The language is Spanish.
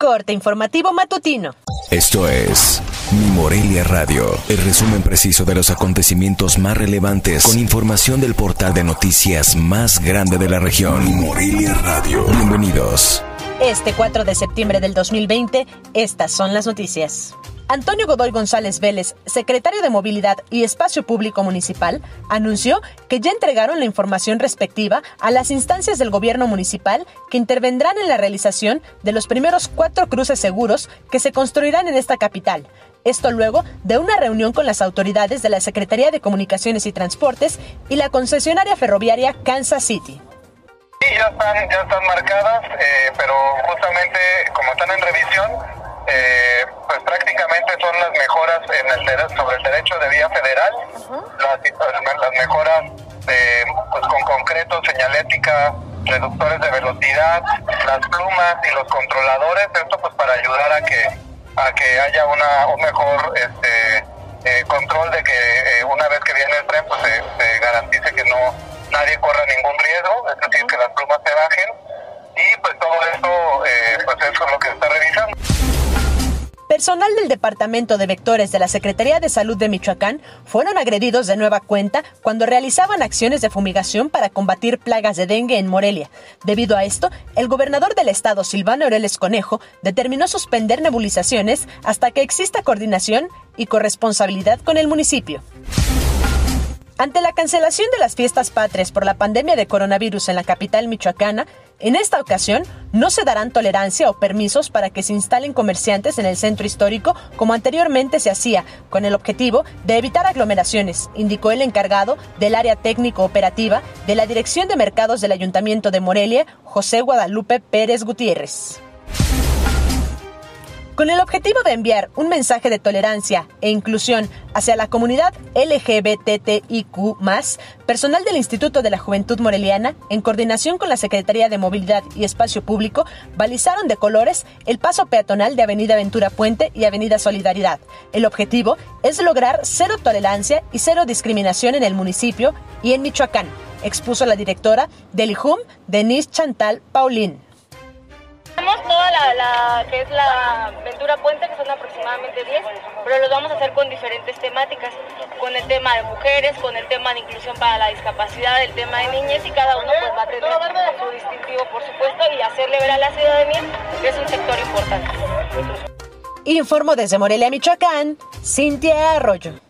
Corte informativo matutino. Esto es Mi Morelia Radio, el resumen preciso de los acontecimientos más relevantes con información del portal de noticias más grande de la región. Mi Morelia Radio. Bienvenidos. Este 4 de septiembre del 2020, estas son las noticias. Antonio Godoy González Vélez, secretario de Movilidad y Espacio Público Municipal, anunció que ya entregaron la información respectiva a las instancias del gobierno municipal que intervendrán en la realización de los primeros cuatro cruces seguros que se construirán en esta capital. Esto luego de una reunión con las autoridades de la Secretaría de Comunicaciones y Transportes y la concesionaria ferroviaria Kansas City. Ya están, ya están marcadas, eh, pero justamente como están en revisión, eh, pues prácticamente son las mejoras en el sobre el derecho de vía federal, las, mejoras de, pues, con concreto, señalética, reductores de velocidad, las plumas y los controladores, esto pues para ayudar a que a que haya una un mejor este eh, control de que eh, una vez que viene el tren pues se, garantice Personal del Departamento de Vectores de la Secretaría de Salud de Michoacán fueron agredidos de nueva cuenta cuando realizaban acciones de fumigación para combatir plagas de dengue en Morelia. Debido a esto, el gobernador del estado, Silvano Aureles Conejo, determinó suspender nebulizaciones hasta que exista coordinación y corresponsabilidad con el municipio. Ante la cancelación de las fiestas patrias por la pandemia de coronavirus en la capital michoacana, en esta ocasión no se darán tolerancia o permisos para que se instalen comerciantes en el centro histórico como anteriormente se hacía, con el objetivo de evitar aglomeraciones, indicó el encargado del área técnico-operativa de la Dirección de Mercados del Ayuntamiento de Morelia, José Guadalupe Pérez Gutiérrez. Con el objetivo de enviar un mensaje de tolerancia e inclusión hacia la comunidad LGBTIQ, personal del Instituto de la Juventud Moreliana, en coordinación con la Secretaría de Movilidad y Espacio Público, balizaron de colores el paso peatonal de Avenida Ventura Puente y Avenida Solidaridad. El objetivo es lograr cero tolerancia y cero discriminación en el municipio y en Michoacán, expuso la directora del IJUM, Denise Chantal Paulín. Tenemos toda la, que es la Ventura Puente, que son aproximadamente 10, pero los vamos a hacer con diferentes temáticas, con el tema de mujeres, con el tema de inclusión para la discapacidad, el tema de niñez y cada uno pues va a tener su distintivo, por supuesto, y hacerle ver a la ciudadanía que es un sector importante. Informo desde Morelia, Michoacán, Cintia Arroyo.